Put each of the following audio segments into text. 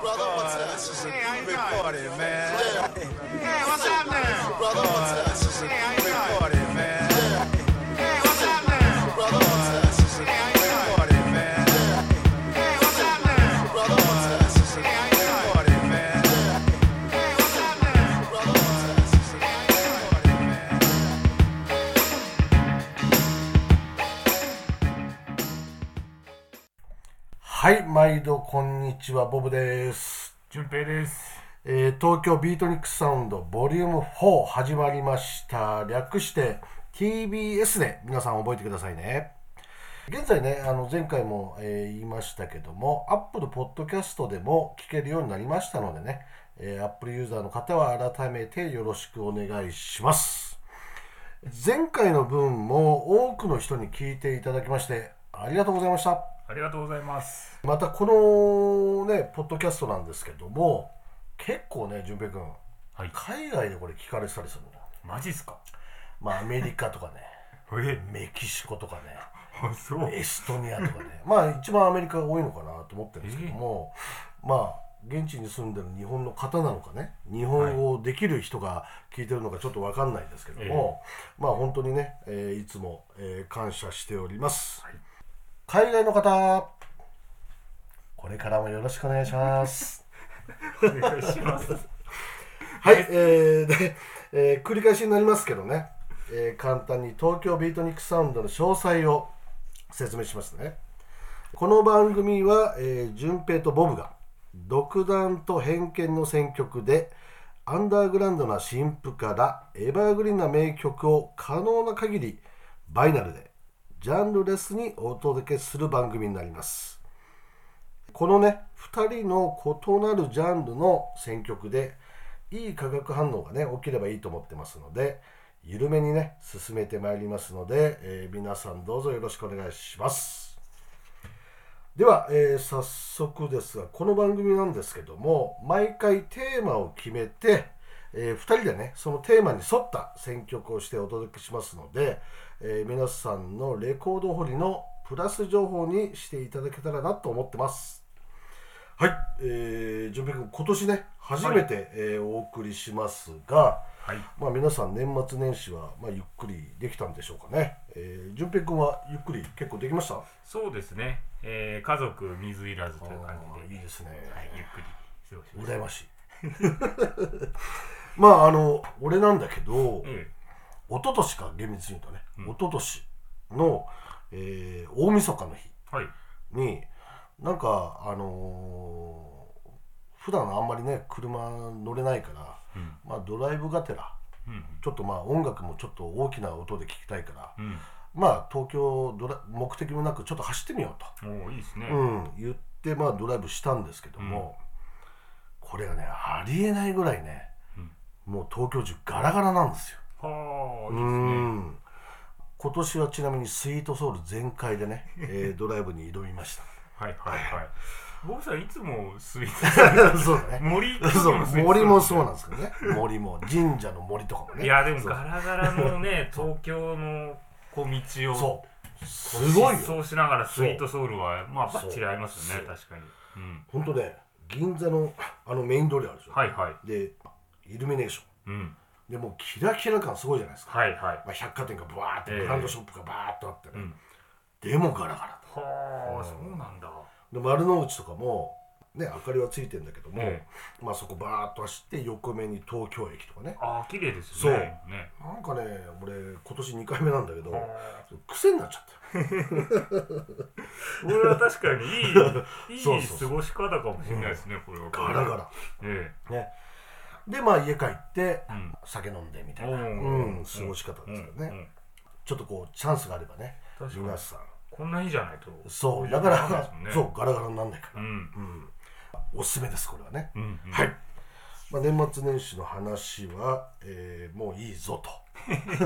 brother? What's up? This is a Hey, big party, man. Hey, what's happening? Brother, what's up? 毎度こんにちは、ボブです。順平です。えー東京ビートニックスサウンドボリューム4始まりました。略して TBS で皆さん覚えてくださいね。現在ね、あの前回も、えー言いましたけども、Apple Podcast でも聞けるようになりましたのでね、えー Apple ユーザーの方は改めてよろしくお願いします。前回の分も多くの人に聞いていただきましてありがとうございました。ありがとうございます。またこのねポッドキャストなんですけども結構ね淳平君はい。海外でこれ聞かれてたりするの？マジっすか？まあアメリカとかね。え、メキシコとかね。あ、そう。エストニアとかね。まあ一番アメリカが多いのかなと思ってるんですけども、まあ現地に住んでる日本の方なのかね。日本語できる人が聞いてるのかちょっと分かんないですけども、まあ本当にね、えーいつも、えー感謝しております、海外の方これからもよろしくお願いしますお願いします。はい、えーで、えー繰り返しになりますけどね、えー簡単に東京ビートニックサウンドの詳細を説明しますね。この番組は、えー、順平とボブが独断と偏見の選曲でアンダーグラウンドな新譜からエバーグリーンな名曲を可能な限りバイナルでジャンルレスにお届けする番組になります。このね2人の異なるジャンルの選曲でいい化学反応がね起きればいいと思ってますので緩めにね進めてまいりますので、えー皆さんどうぞよろしくお願いしますでは、えー早速ですがこの番組なんですけども毎回テーマを決めて、え2人でねそのテーマに沿った選曲をしてお届けしますので、えー皆さんのレコード掘りのプラス情報にしていただけたらなと思ってますはい、えー、順平君今年ね初めて、えーお送りしますが、はい。まあ、皆さん年末年始は、まあ、ゆっくりできたんでしょうかね、えー、順平君はゆっくり結構できました？そうですね。えー、家族水入らずという感じで。いいですね、はい、ゆっくり過ごしました。羨ましい まああの俺なんだけど、え一昨年か厳密に言うとね、一昨年の、えー大晦日の日えはい。になんかあのー普段あんまりね車乗れないから、うんまあドライブがてらうん。ちょっとまあ音楽もちょっと大きな音で聞きたいから、うん。まあ東京ドラ目的もなくちょっと走ってみようおお、いいですね。と、うん、言ってまあドライブしたんですけども、これがねありえないぐらいね、もう東京中ガラガラなんですよ。はあ、ういいですね。ん。今年はちなみにスイートソウル全開でね、えー ドライブに挑みました。はいはいはい。僕さんいつもスイーツ そうだね。森そう森もそうなんですけどね。森も神社の森とかもね。いやでもガラガラのね 東京の小道をそう。すごいよ。そうしながらスイートソウルはまあバッチリ合いますよね確かに、うん、本当ね銀座のあのメイン通りあるでしょ、はいはい。でイルミネーショうん。ンでもうキラキラ感すごいじゃないですか、はいはい。まあ、百貨店がバーってええ。ブランドショップがバーっとあってね、うん。でもガラガラはあそうなんだ。で丸の内とかもね明かりはついてんだけども、えまあそこバーっと走って横目に東京駅とかね。ああ綺麗ですよねね。なんかね俺今年2回目なんだけどは癖になっちゃったよ これは確かにいい いいそうそうそう。過ごし方かもしれないですねこれは。ガラガラ。え。ねでまあ家帰って、うん。酒飲んでみたいな、うん、過ごし方えですよね、うんうんちょっとこうチャンスがあればね。確かに。皆さん。こんな日じゃないと。そう。だから、そうですもんね。そうガラガラになんないから、うん。うん。おすすめですこれはね、うんうん。はい、まあ、年末年始の話は、えーもういいぞ早く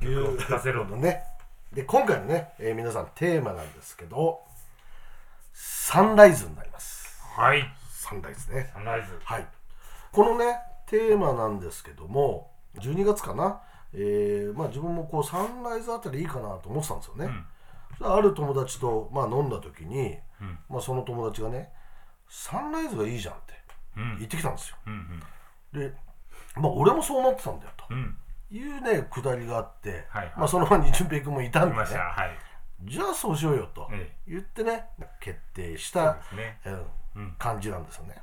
とい曲をう聴かせろと。のね。で今回のね、えー皆さんテーマなんですけどサンライズになります。はい。サンライズね。サンライズ。はい、このねテーマなんですけども12月かな、えーまあ、自分もこうサンライズあたりいいかなと思ってたんですよね、ん。そしたらある友達と、まあ、飲んだ時に、うん。まあ、その友達がねサンライズがいいじゃんってうん。言ってきたんですよ。うんでまあ俺もそう思ってたんだよと。うん。うんいうねくだりがあって、はいはい。まあ、その場に淳平君もいたんでね。はい。じゃあそうしようよとえ言ってね決定したね。うん。うん。感じなんですよね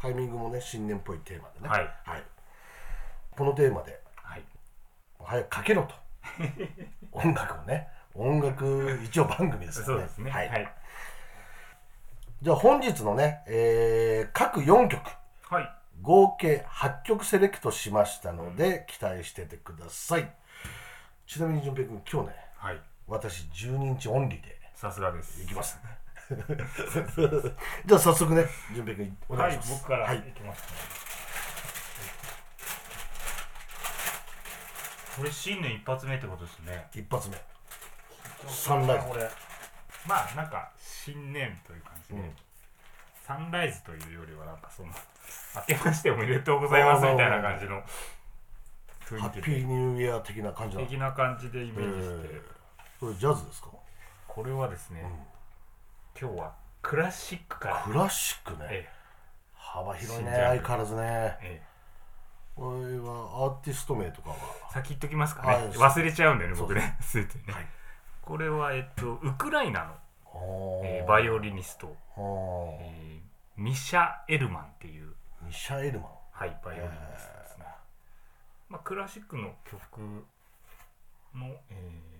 タイミングもね新年っぽいテーマでね。はい。このテーマではい。早くかけろと。音楽をね。音楽一応番組ですからね。そうですね。はい。はい。じゃあ本日のね、えー各4曲。はい。合計8曲セレクトしましたので、期待しててください。ちなみに淳平君今日ねはい。私12日オンリーでさすがです。いきます じゃあ早速ね淳平君お願はいいします。僕からはい。いきますね。これ新年一発目ってことですね。一発目。サンライズ。これまあなんか新年という感じで、うん。サンライズというよりはなんかその明けましておめでとうございますみたいな感じのハッピーニューイヤー的な感じなの？的な感じでイメージして、えー。これジャズですか？これはですね、今日はクラシックから。クラシックね。え幅広いね相変わらずね。ええ。これはアーティスト名とかは？え先言っときますかはい。ね忘れちゃうんだよね僕ね。ついてね、はい。これはえっとウクライナの、はえーバイオリニスト、はあえーミシャ・エルマンっていう。ミシャエルマン。はい、バイオリニストですね。まあ、クラシックの曲の、えーと、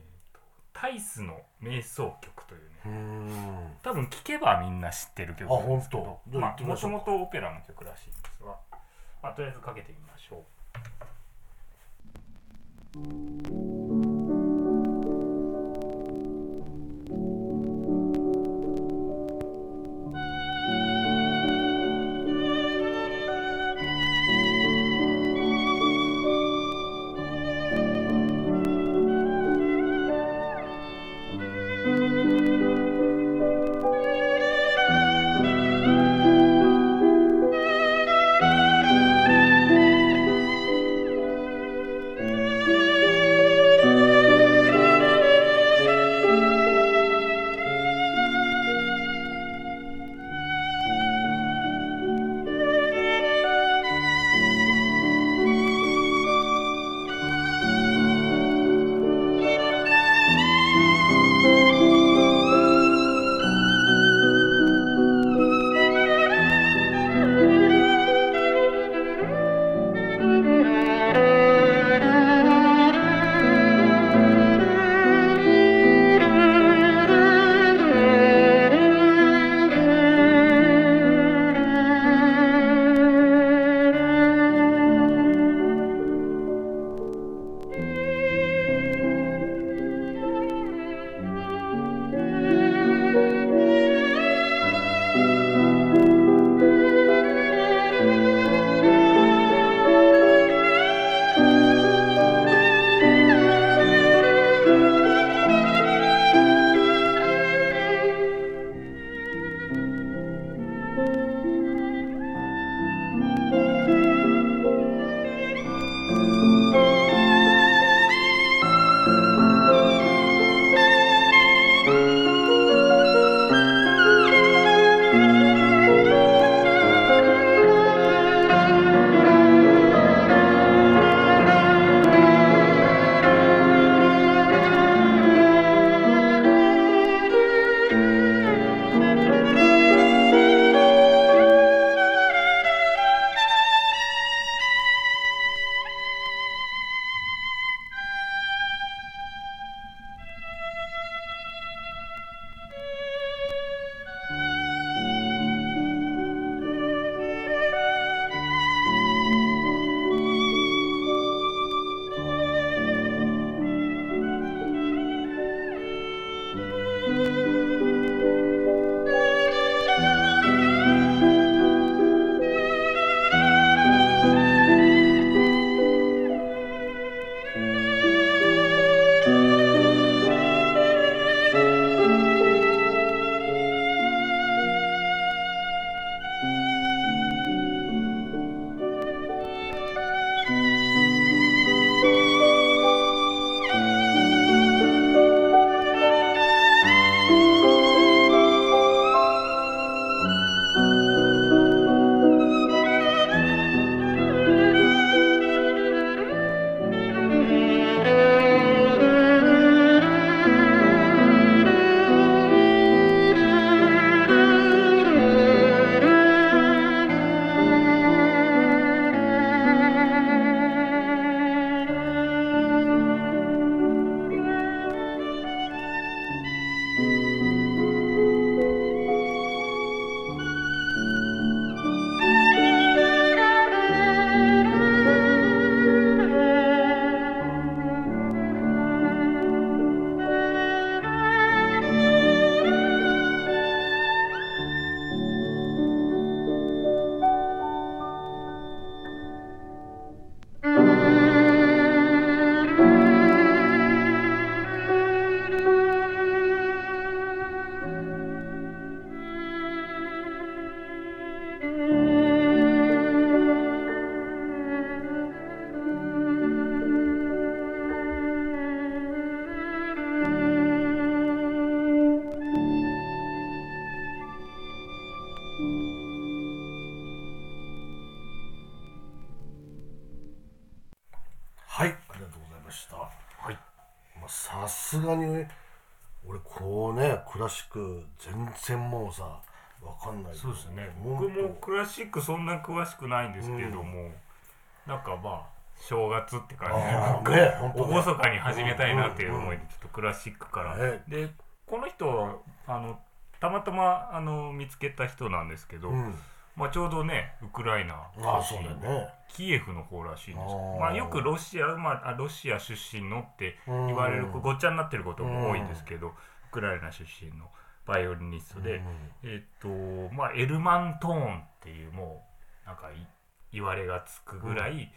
タイスの瞑想曲というね、多分聴けばみんな知ってる曲なんですけど。もともとオペラの曲らしいんですが、まあ、とりあえずかけてみましょう。「然もうさわかんない。そうですね。僕もクラシックそんな詳しくないんですけれども、なんかまあ正月って感じ。でね厳かに始めたいなっていう思いでちょっとクラシックから、ね。でこの人はあのたまたまあの見つけた人なんですけど、うん。まあ、ちょうどねウクライナああそうだよね。キエフの方らしいんです。まあ、よくロシア、まあ、あロシア出身のって言われるうん。ごっちゃになってることも多いんですけどウクライナ出身のバイオリニストで、えっとまあエルマントーンっていうもうなんかい言われがつくぐらい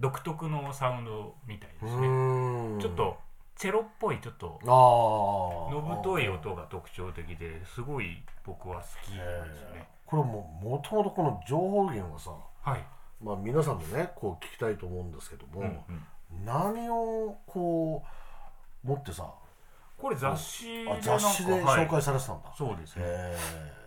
独特のサウンドみたいですね、うん。ちょっとチェロっぽいちょっとのぶとい音が特徴的ですごい僕は好きなんですね。これももともとこの情報源はさはい、まあ皆さんもねこう聞きたいと思うんですけども、うんうん。何をこう持ってさこれ雑誌で雑誌ではい。紹介されてたんだ、そうですね。へ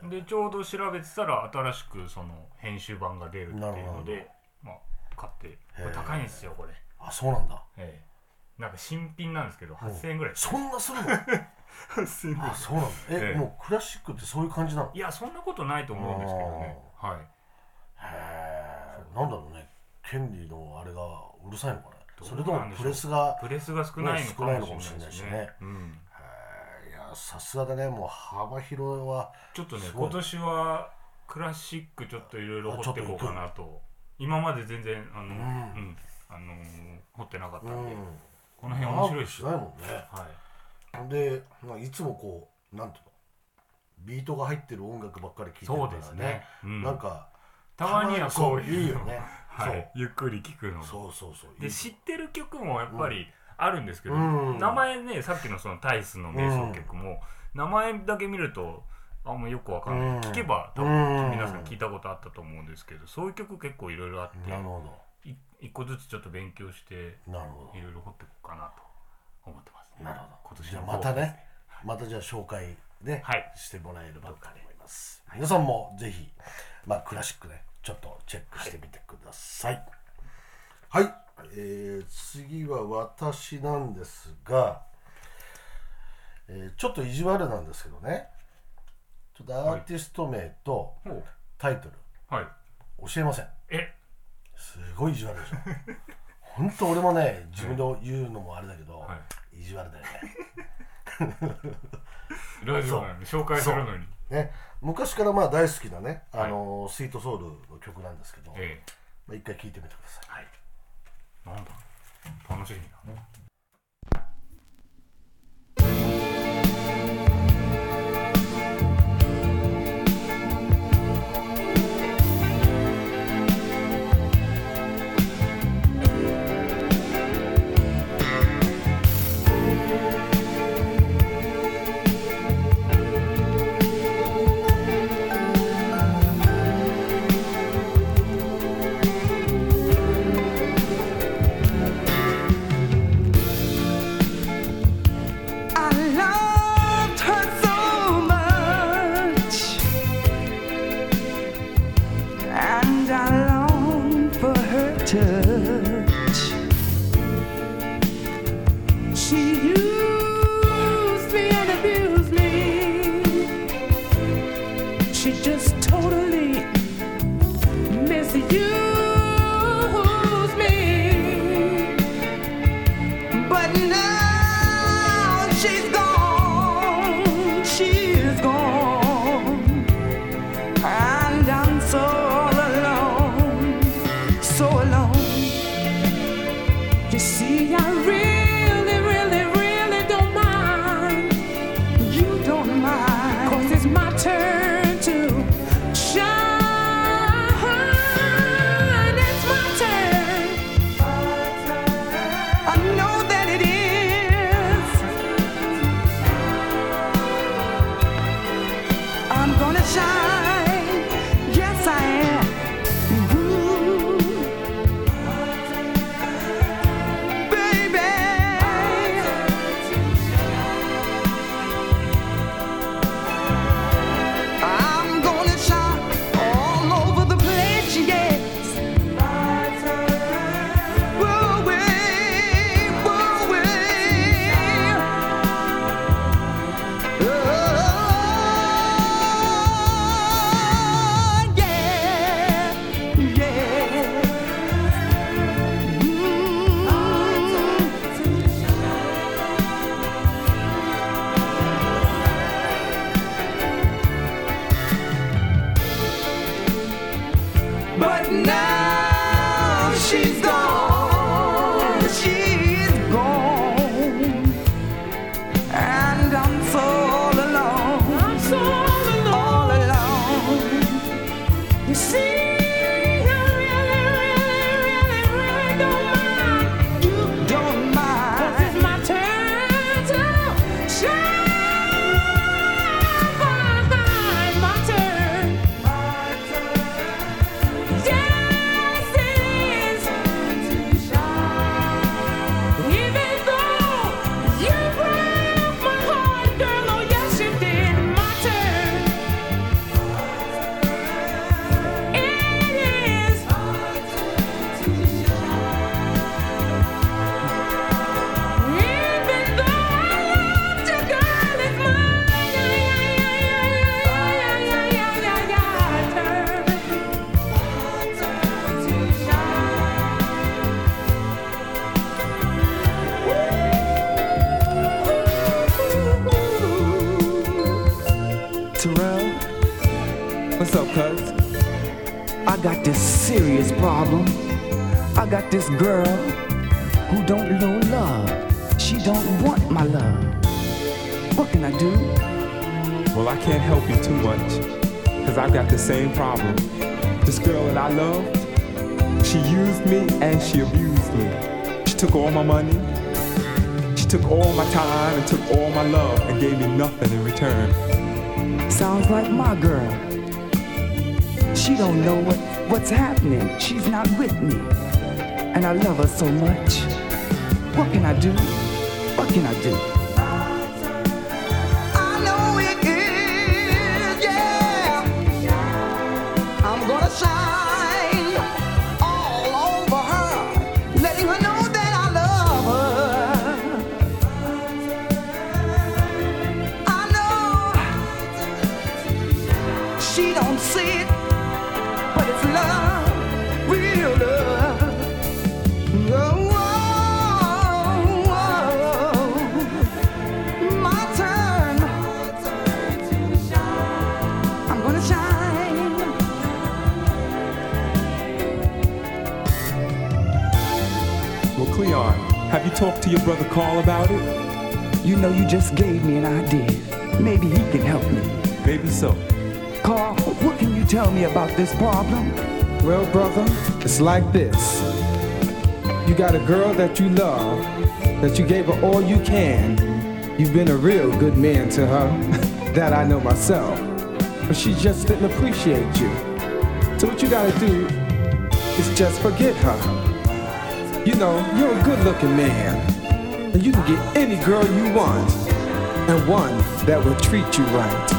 でちょうど調べてたら新しくその編集版が出るっていうのでまあ買って。これ高いんですよこれ。えあそうなんだ。ええ。なんか新品なんですけど8000円ぐらいそんなするの？8000円ぐらい。あそうなんだ。え、ええ。もうクラシックってそういう感じなの？へいやそんなことないと思うんですけどね。はい。えなんだろうね。権利のあれがうるさいのかねどうそれともプレスがプレスが少ないのかもしれないですね。少ないのかもしれないしねね。うんさすがだね。もう幅広はちょっとね今年はクラシックちょっといろいろ掘っていこうかなと。今まで全然あの、うん。あのー掘ってなかったうん。んで、この辺面白いし。ないもんね。はい。で、まあ、いつもこうなんていうの？ビートが入ってる音楽ばっかり聴いてるそうからですね、うん。なんかたまにはこうそういいよね。はい、ゆっくり聴くのも。そうそうそうで知ってる曲もやっぱりあるんですけど、うん。名前ねさっきのそのタイスの瞑想曲も、名前だけ見るとあんまよくわかんない、うん。聞けば多う分ん。皆さん聞いたことあったと思うんですけどそういう曲結構いろいろあってなるほい一個ずつちょっと勉強していろいろ掘っていこうかなと思ってますね。どなるほど。今年じゃあの抱負またね。またじゃあ紹介ね、はい。してもらえればと思います、皆さんもぜひ、まあ、クラシックねちょっとチェックしてみてください。はい、えー次は私なんですが、えーちょっと意地悪なんですけどね。ちょっとアーティスト名とタイトルはい。教えません。え？すごい意地悪でしょ。本当俺もね自分で言うのもあれだけど、は意地悪だよね。ラジオなのに紹介するのに。ね。昔からまあ大好きなね、あのスイートソウルの曲なんですけど、えまあ、一回聴いてみてください。えはいなんだ楽しみだ「sunshine. Yes, I am. Same problem. This girl that I loved, she used me and she abused me. She took all my money, she took all my time and took all my love and gave me nothing in return. Sounds like my girl. She don't know what, what's happening. She's not with me. And I love her so much. What can I do? What can I do? Your brother Carl about it? You know, you just gave me an idea. Maybe he can help me. Maybe so. Carl, what can you tell me about this problem? Well, brother, it's like this. You got a girl that you love, that you gave her all you can. You've been a real good man to her, that I know myself. But she just didn't appreciate you. So what you gotta do is just forget her. You know, you're a good looking man. And you can get any girl you want, and one that will treat you right.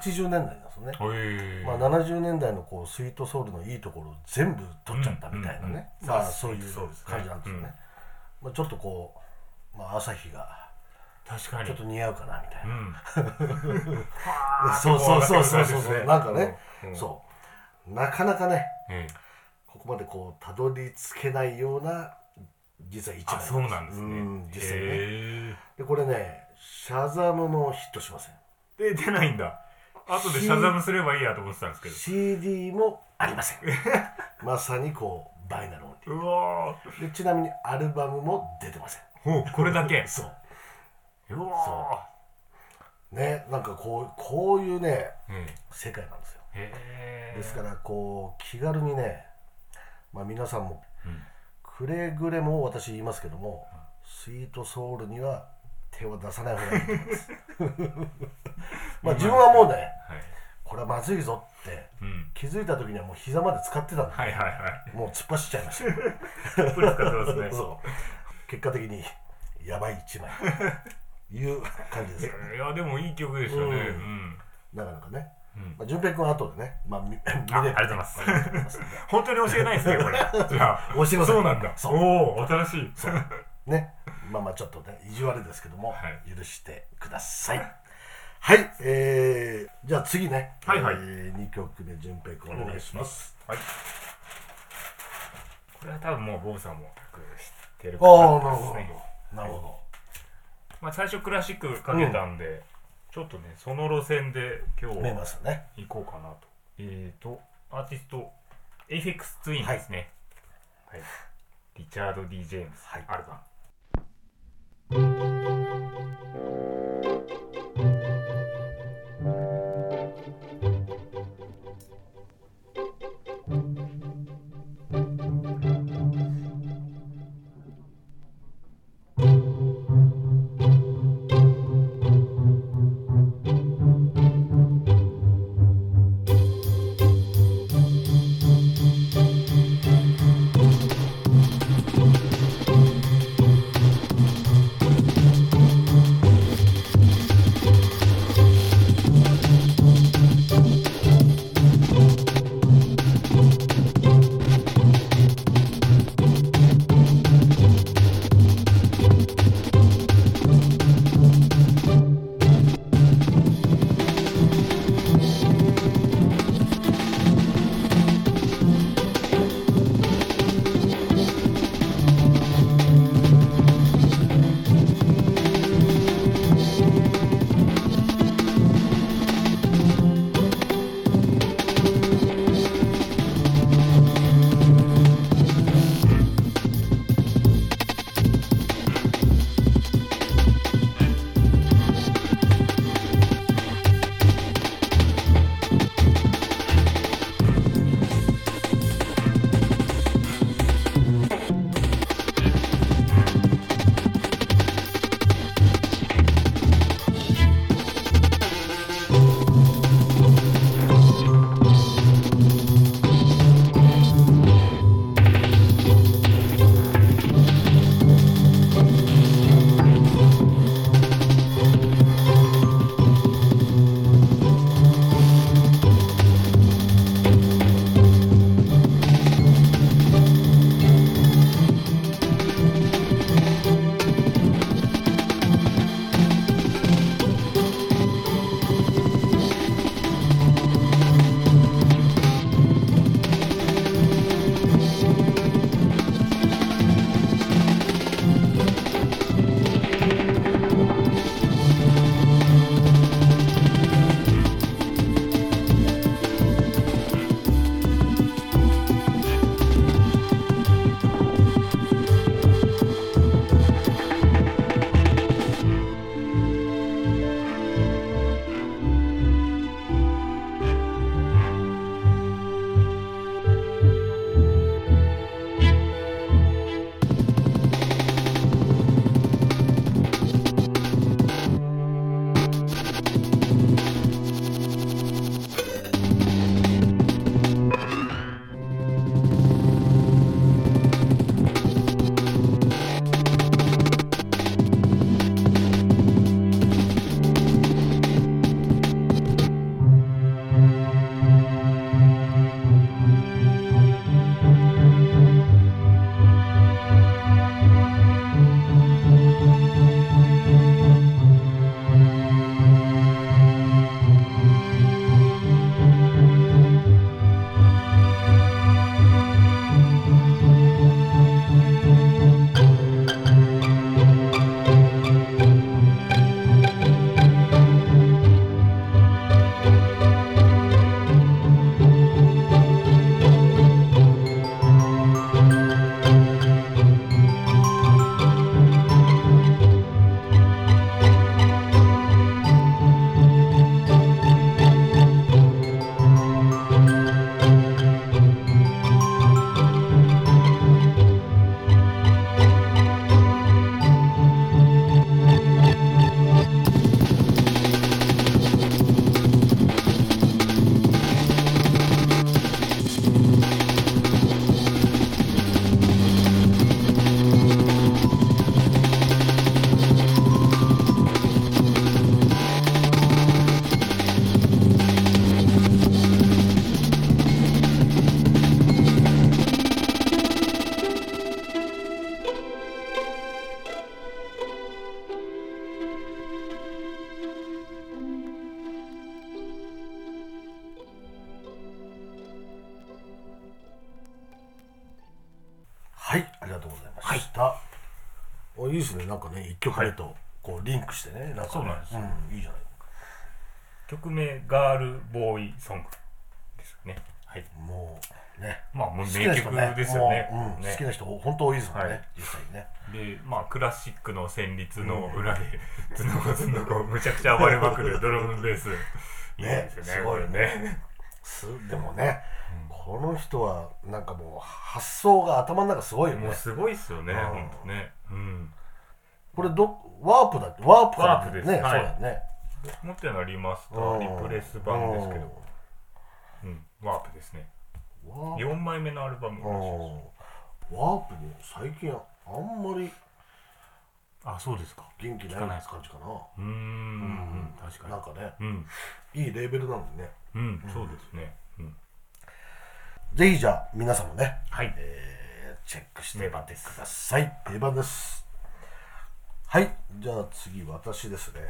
80年代なんですよね、まあ、70年代のこうスイートソウルのいいところを全部取っちゃったみたいなね、うん。うんまあまあそういう感じなんですよね、まあ、ちょっとこう、まあ、朝日が確かに。ちょっと似合うかなみたいな、うん。そうそうそうそうそう。こうなんかね、うん。そう。なかなかねええ。ここまでこうたどり着けないような実は一枚あそうなんですね。うん実際ね。へでこれねシャザムもヒットしません。えで出ないんだ後でシャザムすればいいやと思ってたんですけど。CD もありません。まさにこうバイナルオンリうわー。でちなみにアルバムも出てません。ーおこれだけ？そう。うわねなんかこうこういうねーえ。世界なんですよ。ですからこう気軽にねまあ皆さんもうん。くれぐれも私言いますけどもスイートソウルには手を出さない方がいいと思います。まあ自分はもうねはい。これはまずいぞってうん。気づいた時にはもう膝まで使ってたんで、はいはいはい。もう突っ走っちゃいました。ね。そう。結果的にやばい一枚。いう感じですよね。いやでもいい曲でしたね。ううん。んなかなかね。うん。まあ、順平君は後でね、まあ、見見れるあありがとうございます。本当に教えないですねこれ。じゃあ。教えません。そうなんだ。そう。おお新しいね、まあまあちょっとね意地悪ですけども、はい。許してください。はい、えー、じゃあ次ね、はいはい。えー、2曲目順平君お願いします。はい。これは多分もうボブさんも知ってるああなるほですね。どなるほど、まあ最初クラシックかけたんで、ちょっとねその路線で今日ね。行こうかなと。えーとアーティストエイフェックスツインですね。はい、リチャード・ D・ ジェームズ、はい。アルバム「はしてねなんかね。そうなんですよ。うん、いいじゃない。曲名ガールボーイソングですね。はい。もうね。まあもう好名曲ですよね。好きな人本当多いですもんね、はい。実際にね。でまあクラシックの旋律の裏で頭脳が頭脳がむちゃくちゃ暴れまくる ドラムベース。いいですよねすごいね。でもね、この人はなんかもう発想が頭の中すごいよね。もうすごいっすよねうん本当ね。うん。これどワープだってワープワープです。ね、はい。そうだよね。持ってるのはリマスタうん。ーリプレス版ですけど。うん。ワープですね。ワープ。4枚目のアルバムらしいですうん。ワープも最近あんまりあそうですか。元気ない感じかな。うーん確かに。なんかねうん。いいレーベルなのにね。うんそうですね。うん。ぜひじゃあ皆さんもね、はい。えーチェックしてください。定番ですはい。じゃあ次私ですね。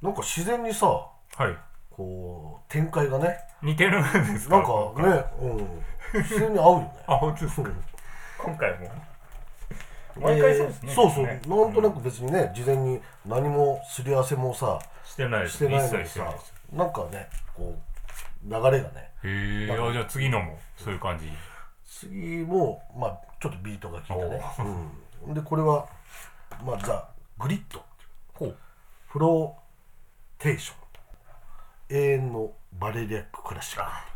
なんか自然にさはい。こう展開がね。似てるんですか？なんかね、うん、自然に合うよね。あ本当ですか？今回も？毎回そうですねえーそうそう、ね。なんとなく別にね事前に何もすり合わせもさしてないしてないのにさなんかねこう流れがねへえあじゃあ次のもそういう感じ？次もまあちょっとビートが効いたね、うん、でこれはまあザ・グリッド。ほう。フローテーション。永遠のバレリアッククラシック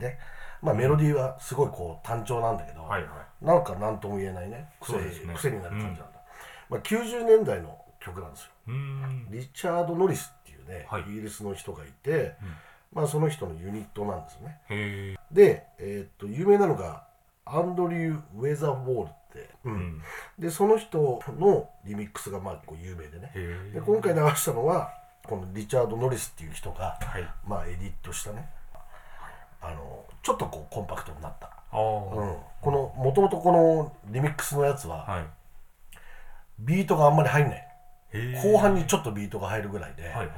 ていたいね。まあメロディーはすごいこう単調なんだけど、はいはい。なんか何とも言えないね。癖ね。癖になる感じなんだ、まあ、90年代の曲なんですよ。リチャード・ノリスっていうね、はい。イギリスの人がいて、まあその人のユニットなんですね。で、えーっと有名なのがアンドリュー・ウェザーボールって、うん。うん。でその人のリミックスがまあこう有名でね。で今回流したのはこのリチャード・ノリスっていう人が、はい。まあエディットしたねあのちょっとこうコンパクトになった、うん、このもともとこのリミックスのやつは、はい。ビートがあんまり入んない。後半にちょっとビートが入るぐらいで、はいはい。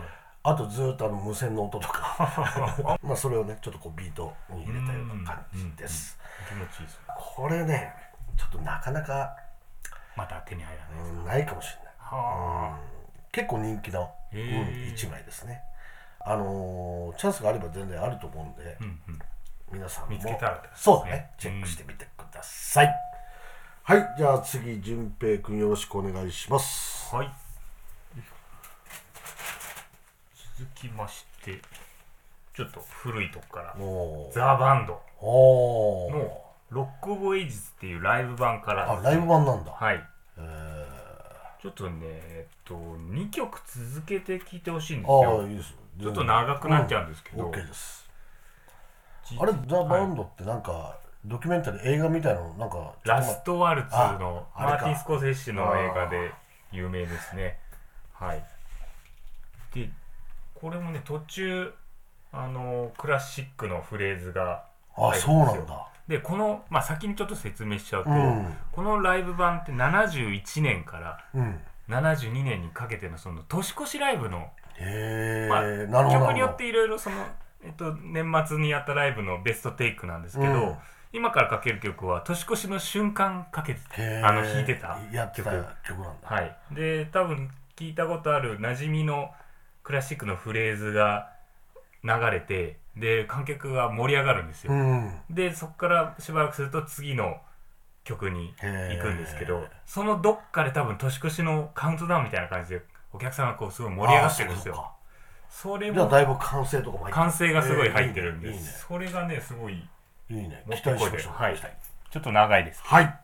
あとずーっとあの無線の音とか。まあそれをねちょっとこうビートに入れたような感じです。気持ちいいですね。これねちょっとなかなか、また手に入らないうんないかもしれない。は結構人気の、うん、へー。1枚ですねあのーチャンスがあれば全然あると思うんで、あうんうん。皆さんも。見つけたね。そうだねチェックしてみてください、はい。じゃあ次淳平君よろしくお願いします。はい。続きましてちょっと古いとこから。ザ・バンド。のRock of Ages っていうライブ版から。あライブ版なんだ、はい。えちょっとねえっと2曲続けて聴いてほしいんですー、ああよいいですちょっと長くなっちゃうんですけど、うん OK です。じあれ The Band ってなんか、ドキュメンタリー映画みたいなのなんか Last Waltz のマーティン・スコセッシの映画で有名ですね。はい。でこれもね途中あのクラシックのフレーズがあそうなんだでこの、まあ、先にちょっと説明しちゃうと、うん。このライブ版って71年からうん。72年にかけてのその年越しライブの、へえ、まあ、曲によっていろいろその、えっと、年末にやったライブのベストテイクなんですけど、うん。今からかける曲は年越しの瞬間かけてあの弾いてたやってた曲なんだ。はい、で多分聞いたことある馴染みのクラシックのフレーズが流れてで観客が盛り上がるんですよ、うん。でそこからしばらくすると次の曲に行くんですけどそのどっかで多分年越しのカウントダウンみたいな感じでお客さんがこうすごい盛り上がってるんですよ。あそれもだいぶ完成とかも入ってる。歓声がすごい入ってるんです、えーいいね。それがねすごいいいね。期待しましょう。はい。ちょっと長いですはい「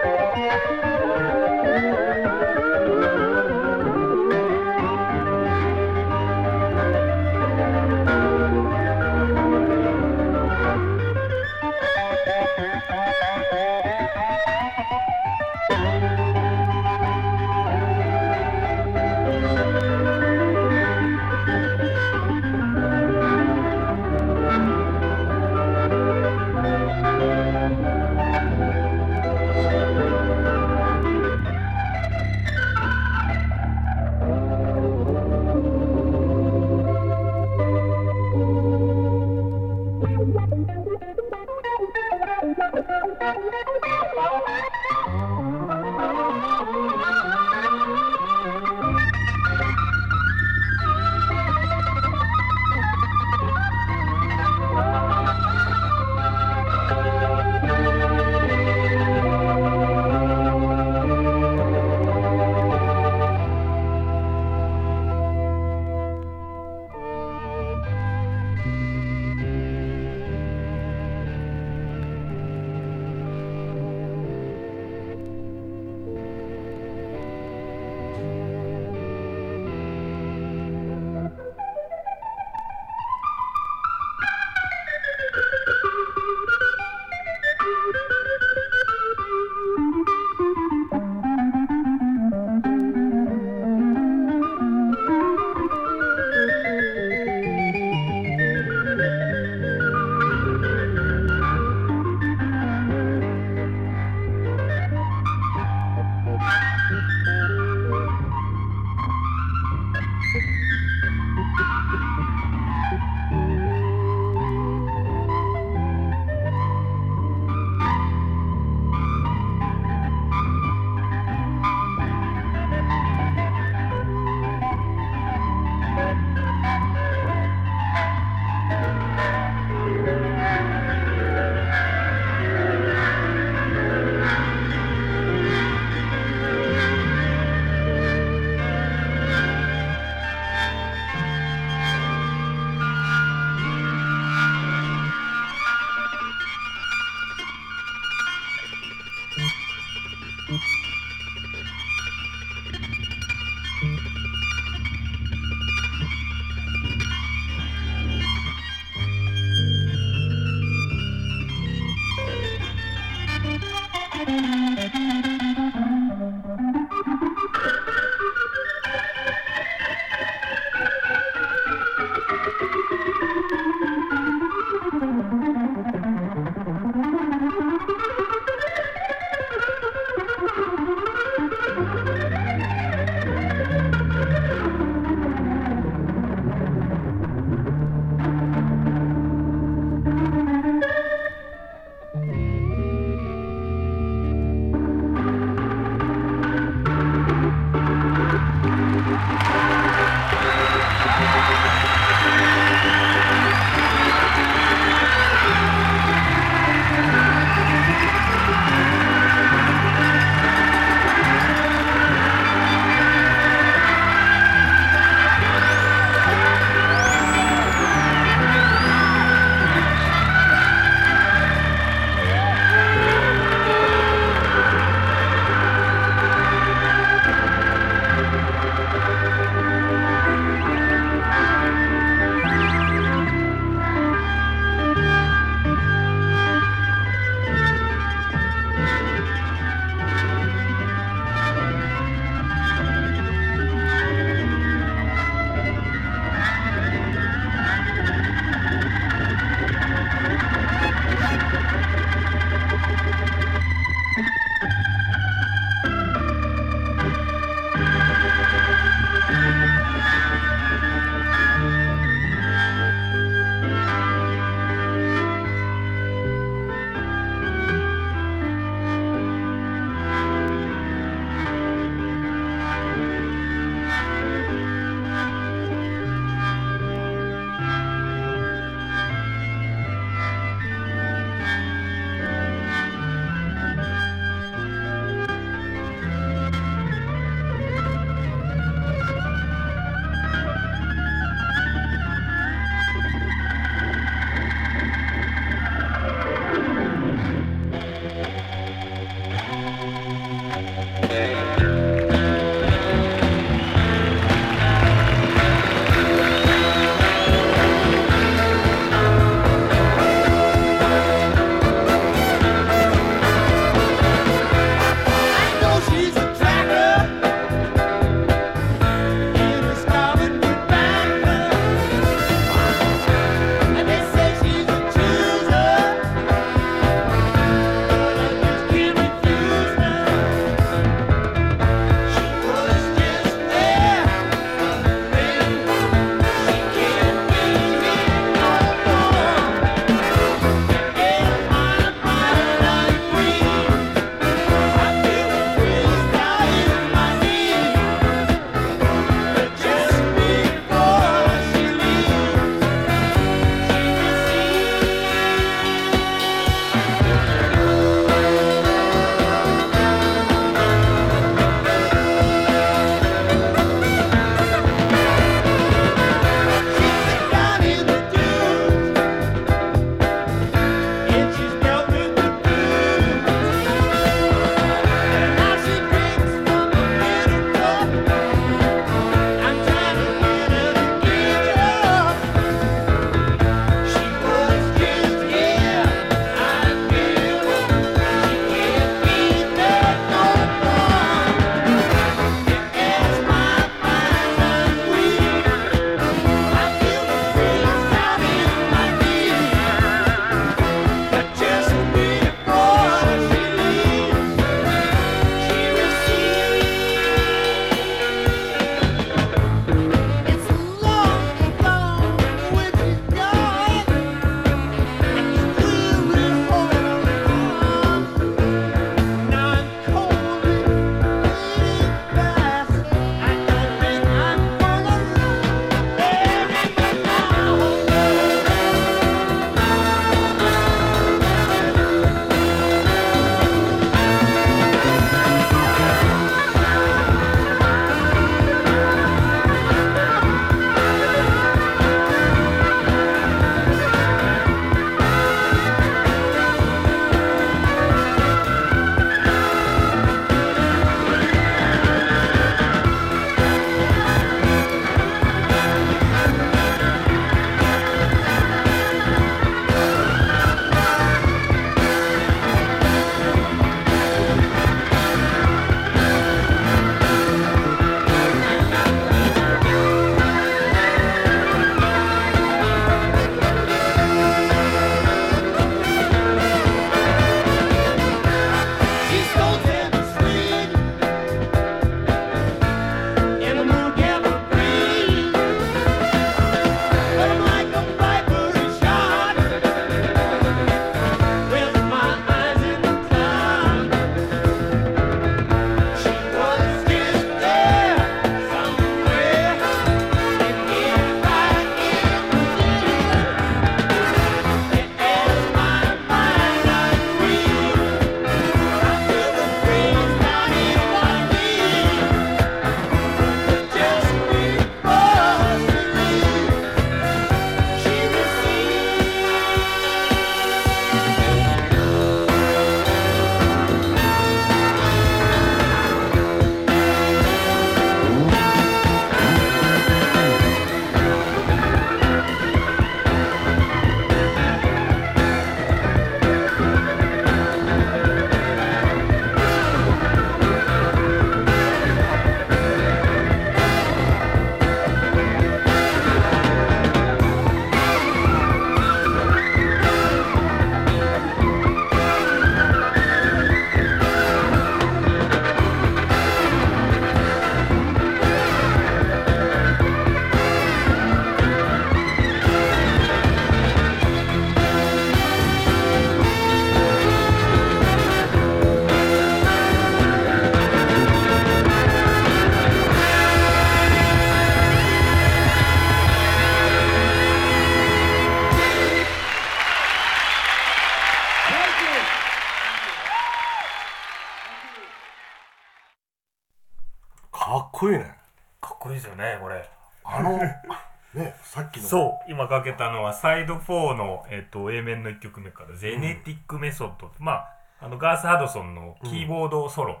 今かけたのはサイド4の、えっと A 面の1曲目から「ゼネティックメソッド」まああのガース・ハドソンのキーボードソロ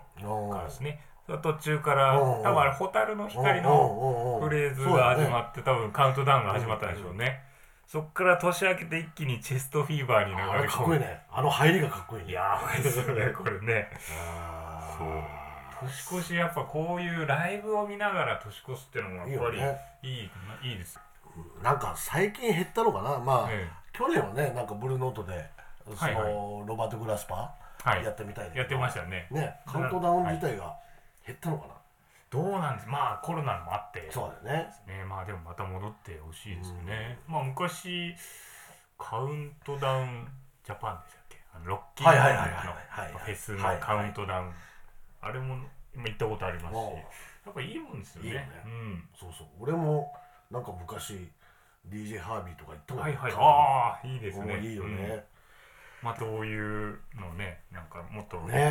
からですね、その途中からうんうん多分あれ「蛍の光」のフレーズが始まって多分カウントダウンが始まったんでしょうね。そっから年明けて一気にチェストフィーバーに流あれ込む。れかっこいいね。あの入りがかっこいいね。いやーですよね。これね。そう。年越しやっぱこういうライブを見ながら年越すっていうのもやっぱりいいいいいいですなんか最近減ったのかな？まあ、え去年はねなんかブルーノートでその、はい。はいロバート・グラスパはい。やったみたいだけどやってましたね。ねカウントダウン自体が減ったのかな、どうなんです？まあコロナもあって。そうだよね。ね。まあでもまた戻ってほしいですよね、まあ昔カウントダウンジャパンでしたっけ？あのロッキーのフェスのカウントダウン、あれも今行ったことありますし。やっぱいいもんですよね。いいよね。うん。そうそう。俺もなんか昔 DJ ハービーとか行ったもんはいはい。ああいいですね。いいよね、うん。まあどういうのねなんかもっといっね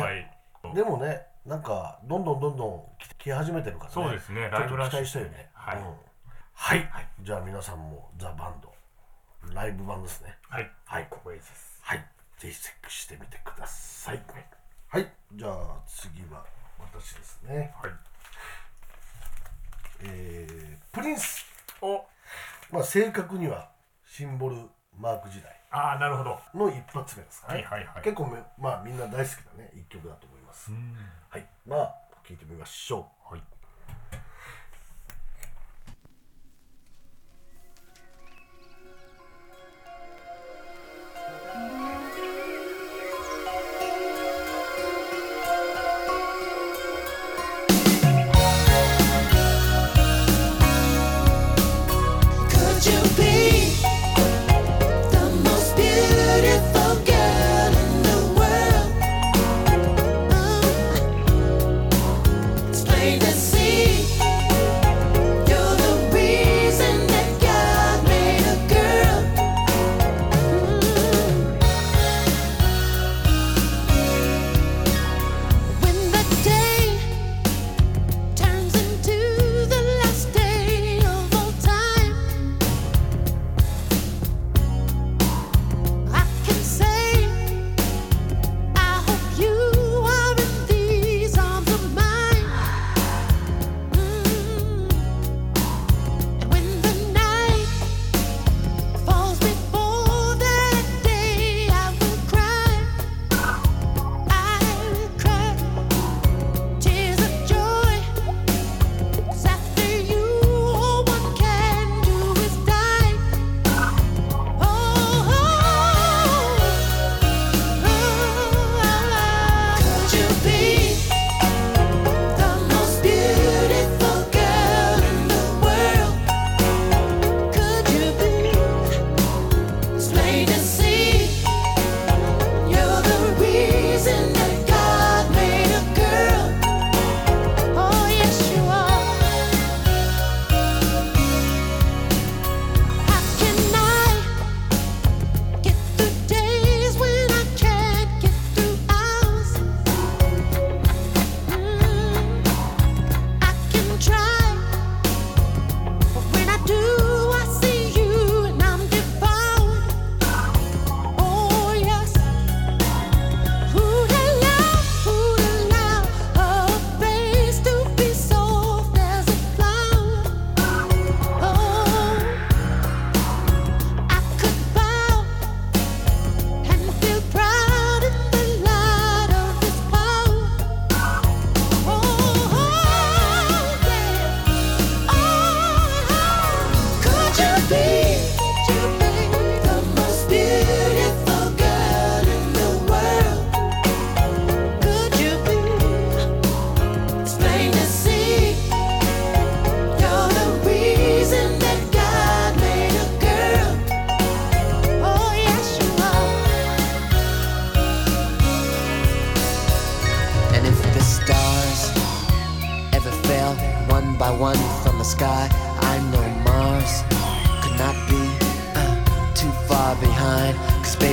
ぱい、でもねなんかどんどんどんどん来始めてるからね。そうですね。ちょっとライブラッシュ期待したいよね。はい。うん。はい、じゃあ皆さんもザ・バンドライブ版ですね。はい。はい。ここです。はい。ぜひチェックしてみてください。はい。じゃあ次は私ですね。はい。えー、プリンスお。まあ正確にはシンボルマーク時代。ああなるほど。の一発目ですかね、はいはいはい。結構めまあみんな大好きなね一曲だと思います、うん。はい。まあ聞いてみましょう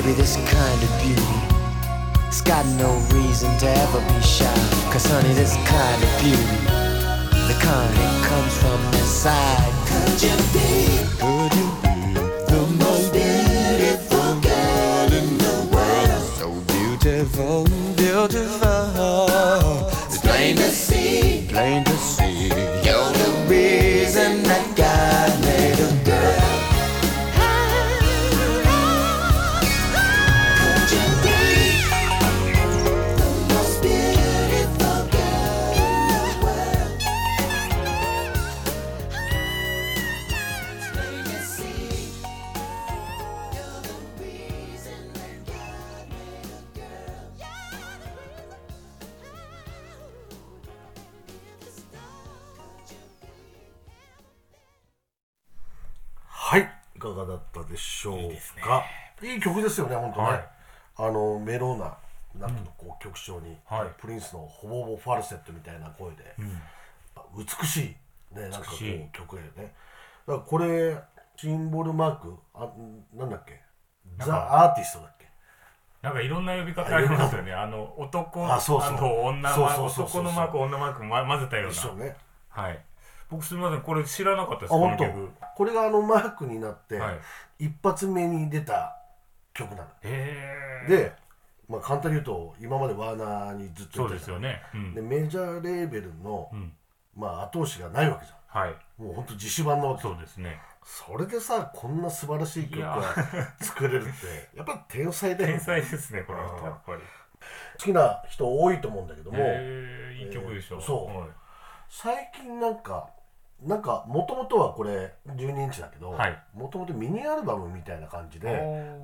baby, this kind of beauty It's got no reason to ever be shy. Cause honey, this kind of beauty, the kind that comes from inside. Could you be? Could you be the most beautiful girl in the world? So beautiful, beautiful. メローナなん。ていうのこう曲調に、はい。プリンスのほぼほぼファルセットみたいな声で、美しい。ねなんかこ美しい。う曲やね。だからこれシンボルマークあなんだっけ？ザ・なんか。アーティストだっけ？なんかいろんな呼び方ありますよね。あの男あそうそう。と女マークそうそうそう男のマーク女マークま混ぜたような。ね。はい。僕すみません。これ知らなかったですあ本当。この曲。これがあのマークになって、はい。一発目に出た曲なの。へえ。で、まあ、簡単に言うと今までワーナーにずっとそうですよね。うん。でメジャーレーベルの、ん。まあ、後押しがないわけじゃはい。んもうほんと自主版なわけそうですね。それでさこんな素晴らしい曲が作れるってやっぱ天才だよね。天才ですねこの人やっぱり。好きな人多いと思うんだけども、へえいい曲でしょ。えーそうはい。最近なんかなんかもともとはこれ12インチだけどはい。もともとミニアルバムみたいな感じで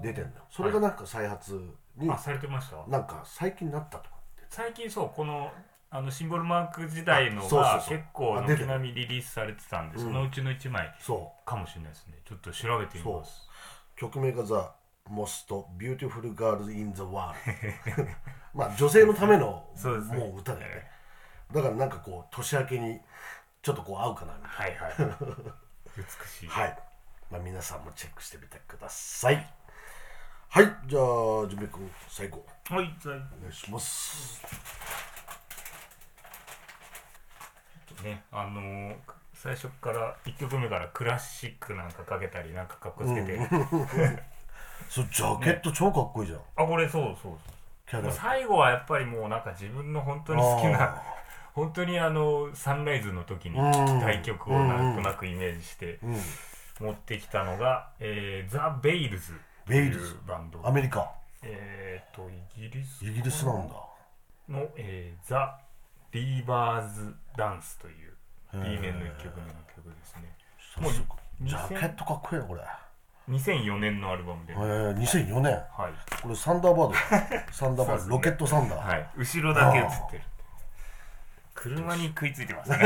出てんだよ。それがなんか再発にあされてました？なんか最近なったとかって。最近そうこのあのシンボルマーク時代のが結構軒並みリリースされてたんで、うん。そのうちの1枚そかもしれないですね。ちょっと調べてみますう曲名が「The Most Beautiful Girl in the World」まあ女性のためのもう歌だよね。だからなんかこう年明けにちょっとこう合うかなみたいはいはい美しい。な はい、まあ、皆さんもチェックしてみてくださいはいじゃあジュンベ君最後はいじゃあお願いします。ねあのー最初から1曲目からクラシックなんかかけたりなんかかっこつけて、そうジャケット超かっこいいじゃん、あこれそうそうそう。最後はやっぱりもうなんか自分の本当に好きなあ 本当にあのサンライズの時にうん。聴きたい曲をなんとなくイメージしてうん。持ってきたのが、えー、 The Veils Veils うバンドアメリカ。えっ、とイギリスイギリスなんだ。の、えー、 The Leavers Dance という B 面の一曲目の曲ですね。もうジャケットかっこいいなこれ。2004年のアルバムで、えー、2004年。はい、これサンダーバード。サンダーバード、ね。ロケットサンダー、はい、後ろだけ映ってる。車に食いついてますね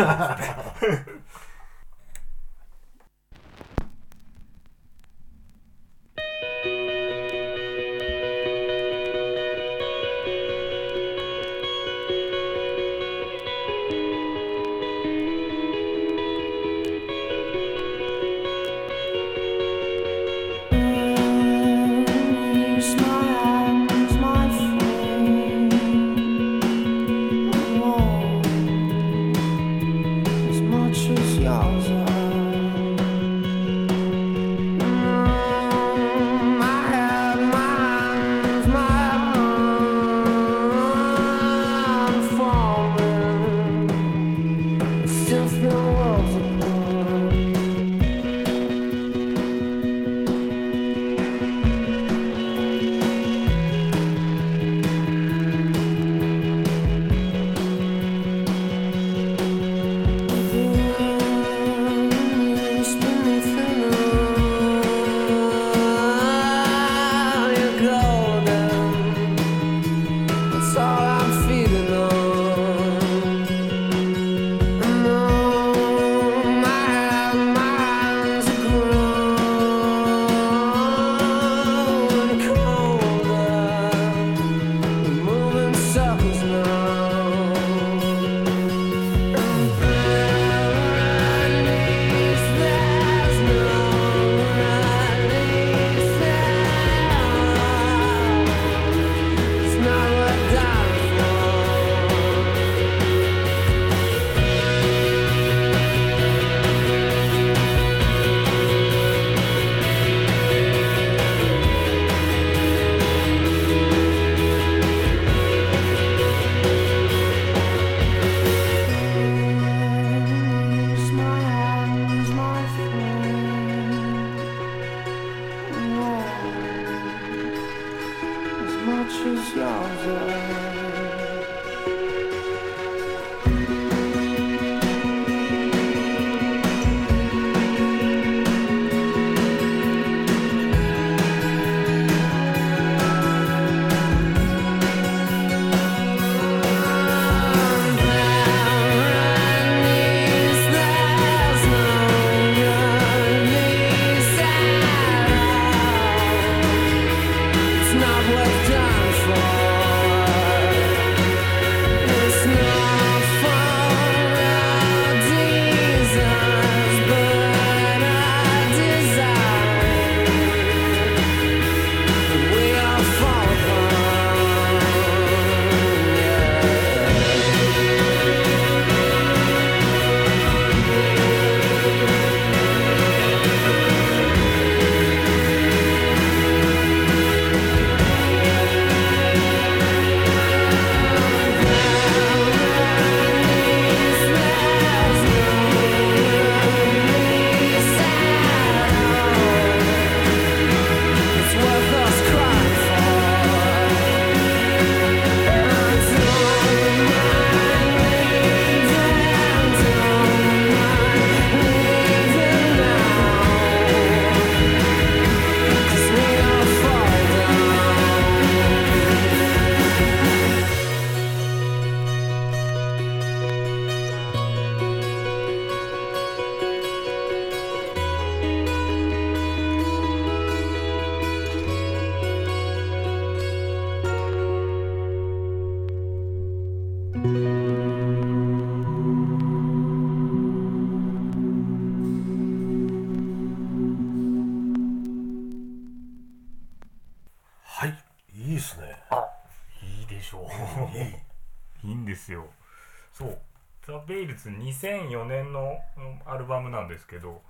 2004年のうんアルバムなんですけど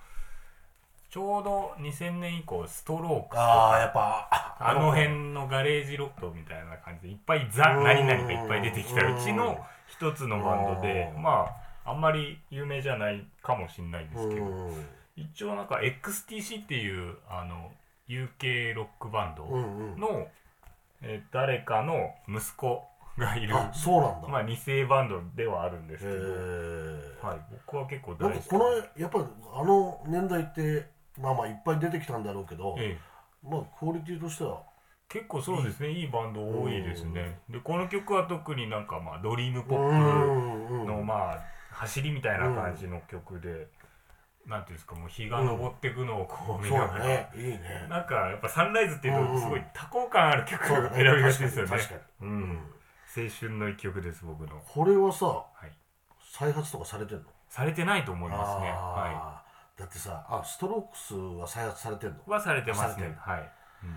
ちょうど2000年以降ストロークスとかああやっぱあの辺のガレージロックみたいな感じでいっぱいザ・何々がいっぱい出てきたうちの一つのバンドでうんまああんまり有名じゃないかもしれないんですけどうん。一応なんか XTC っていうあの UK ロックバンドの、えー誰かの息子がいる。あそうなんだ。まあ二世バンドではあるんですへけど、えはい、僕は結構大好き。なんかこのやっぱりあの年代ってまあまあいっぱい出てきたんだろうけど、ええ。まあクオリティとしては？結構そうですね。いい。バンド多いですね。でこの曲は特になんかまあドリームポップのまあ走りみたいな感じの曲で、なんていうんですかもう日が昇っていくのをこう見ながら、だね。いいね。なんかやっぱサンライズっていうとすごいうん多幸感ある曲そうだね。選びがちですよね。うん、青春の一曲です僕の。これはさ、はい。再発とかされてんの？されてないと思いますね。はあー。だってさあストロークスは再発されてんの？いはされてますね。はい、うん。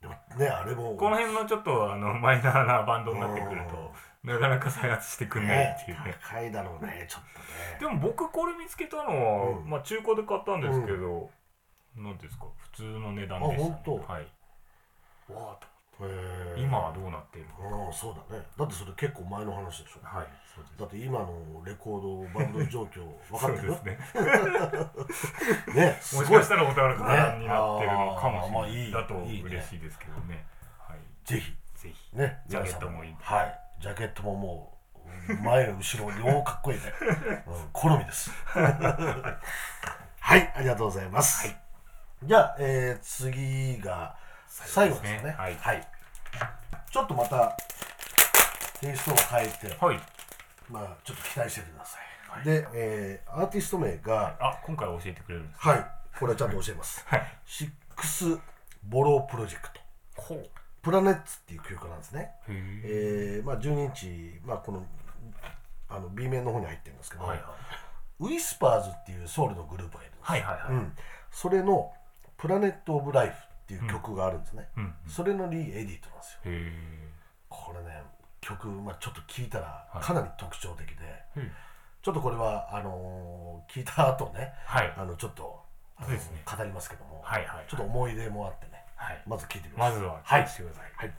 でもねあれも。この辺のちょっとあのマイナーなバンドになってくるとなかなか再発してくんないねっていうね。高いだろうねちょっとね。でも僕これ見つけたのは、うん。まあ中古で買ったんですけど、なん。ていうんですか？普通の値段でした、ね、あ本当はい。わあ今はどうなっているのうんそうだね。だってそれ結構前の話でしょ。はいそうです。だって今のレコードバンド状況分かってるね。ね すごい。もしかしたらお宝かにねなってるのかもしれない、あーまあいいだといいね。嬉しいですけどね。はい、ぜひ。ぜひ。ね。ジャケットもいいはい。ジャケットももう前後ろ両方かっこいいね、うん、好みです。はい。ありがとうございます、じゃあ、えー次が最後ですね。はい。ちょっとまたテイストを変えて、はい。まあちょっと期待しててください、で、えーアーティスト名があ今回は教えてくれるんですはい。これはちゃんと教えます、はい。6th Borough Project。ほう。 Planets っていう曲なんですね。へええーまあ、12インチ、まあ、このあの B 面の方に入ってるんですけど、はい。はいWhispers っていうソウルのグループがいるんです、はいはいはい、うん、それの「Planets of Life」っていう曲があるんですね、うん。それの re-edit なんですよ。これね曲、まあ、ちょっと聞いたらはい。かなり特徴的で、うんちょっとこれはあのー聞いた後ねはい。あのちょっとあのそうですね。語りますけども、はいはいちょっと思い出もあってねはい。まず聞いてみましょうまずははい聞いてください。はい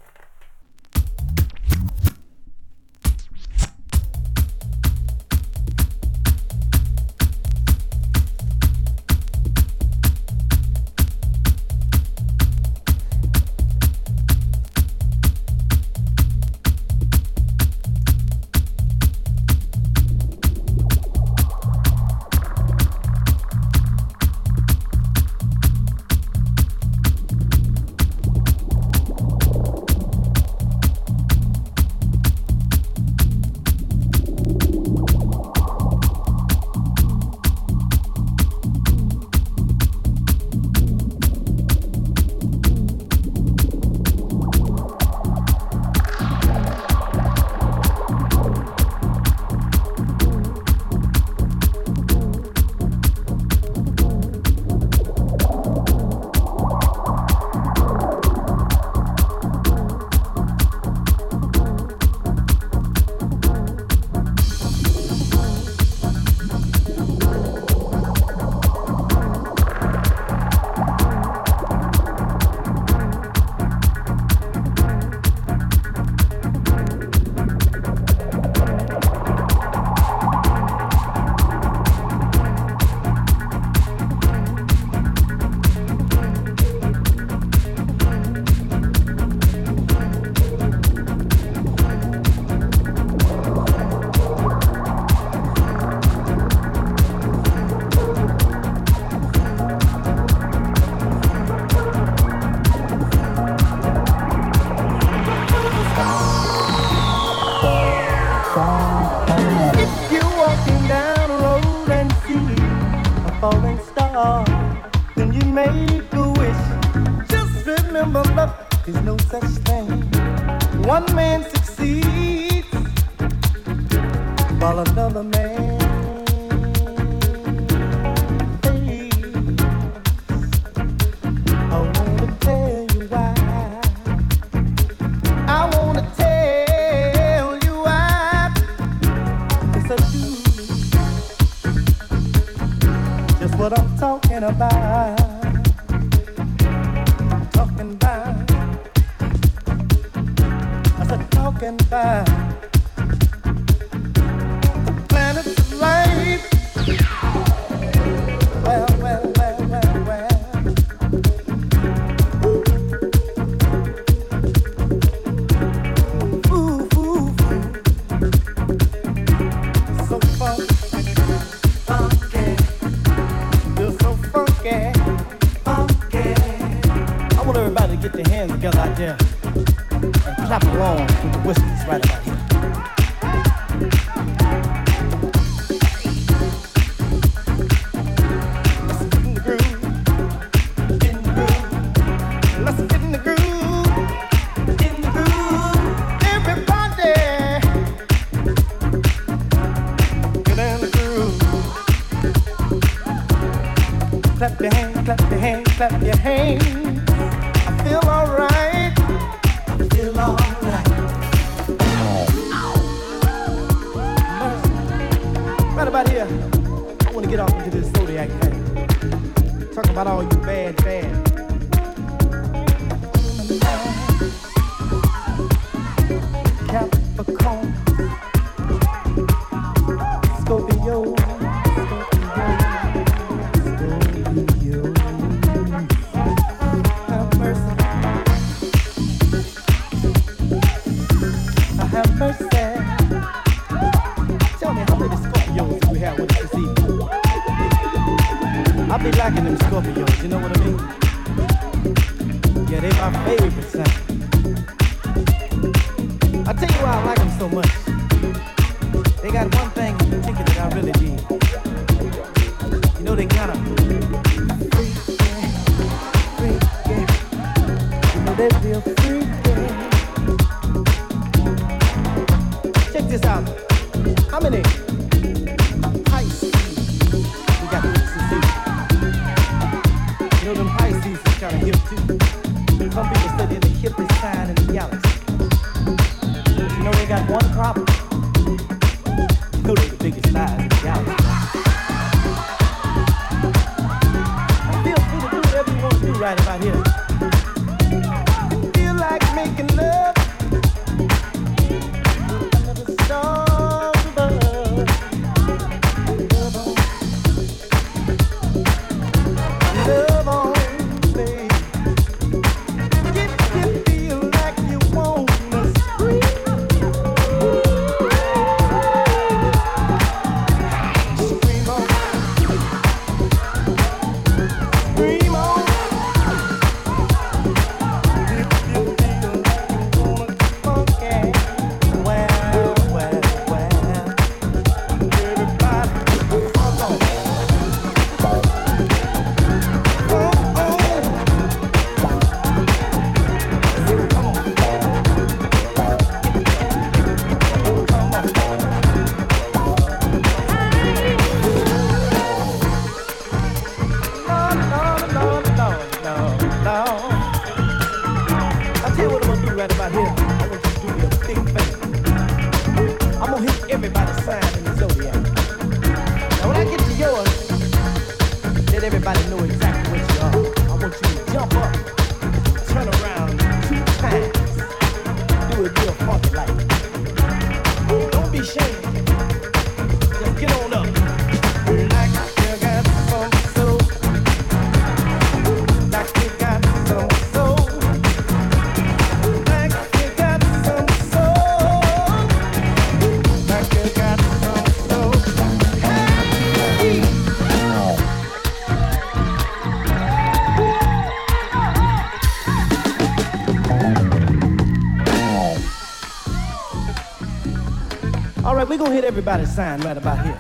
we're gonna hit everybody's sign right about here.